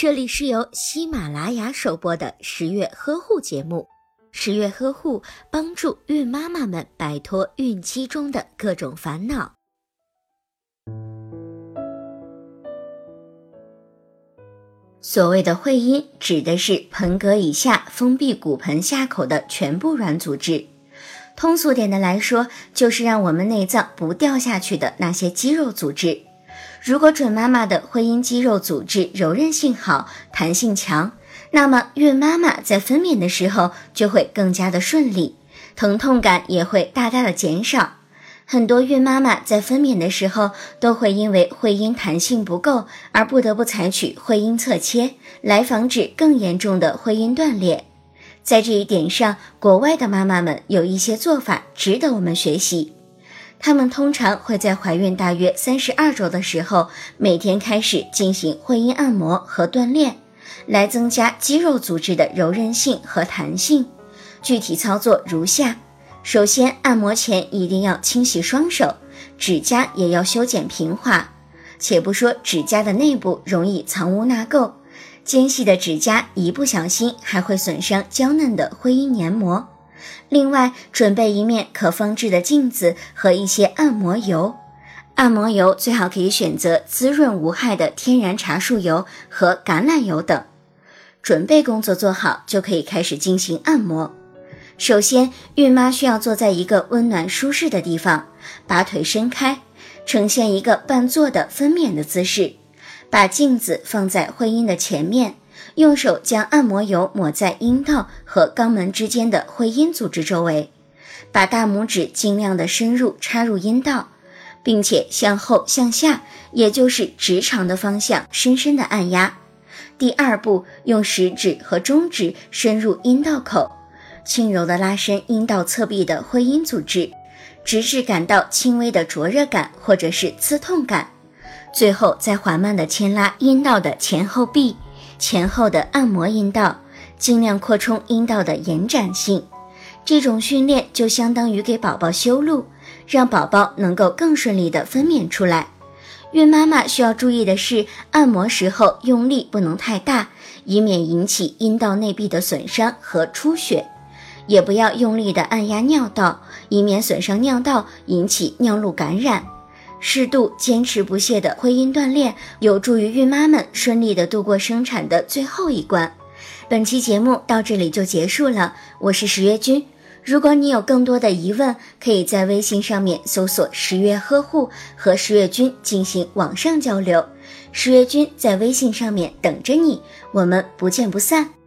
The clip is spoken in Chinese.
这里是由喜马拉雅首播的十月呵护节目。十月呵护帮助孕妈妈们摆脱孕期中的各种烦恼。所谓的会阴，指的是盆膈以下封闭骨盆下口的全部软组织。通俗点的来说，就是让我们内脏不掉下去的那些肌肉组织。如果准妈妈的会阴肌肉组织柔韧性好、弹性强，那么孕妈妈在分娩的时候就会更加的顺利，疼痛感也会大大的减少。很多孕妈妈在分娩的时候都会因为会阴弹性不够而不得不采取会阴侧切，来防止更严重的会阴断裂。在这一点上，国外的妈妈们有一些做法值得我们学习。他们通常会在怀孕大约三十二周的时候，每天开始进行会阴按摩和锻炼，来增加肌肉组织的柔韧性和弹性。具体操作如下：首先，按摩前一定要清洗双手，指甲也要修剪平滑。且不说指甲的内部容易藏污纳垢，尖细的指甲一不小心还会损伤娇嫩的会阴黏膜。另外，准备一面可放置的镜子和一些按摩油。按摩油最好可以选择滋润无害的天然茶树油和橄榄油等。准备工作做好，就可以开始进行按摩。首先，孕妈需要坐在一个温暖舒适的地方，把腿伸开，呈现一个半坐的分娩的姿势，把镜子放在会阴的前面。用手将按摩油抹在阴道和肛门之间的会阴组织周围，把大拇指尽量的深入插入阴道，并且向后向下，也就是直肠的方向，深深的按压。第二步，用食指和中指深入阴道口，轻柔的拉伸阴道侧壁的会阴组织，直至感到轻微的灼热感或者是刺痛感。最后再缓慢的牵拉阴道的前后壁。前后的按摩阴道，尽量扩充阴道的延展性。这种训练就相当于给宝宝修路，让宝宝能够更顺利的分娩出来。孕妈妈需要注意的是，按摩时候用力不能太大，以免引起阴道内壁的损伤和出血；也不要用力的按压尿道，以免损伤尿道，引起尿路感染。适度、坚持不懈的婚姻锻炼，有助于孕妈们顺利的度过生产的最后一关。本期节目到这里就结束了，我是十月君。如果你有更多的疑问，可以在微信上面搜索“十月呵护”和十月君进行网上交流。十月君在微信上面等着你，我们不见不散。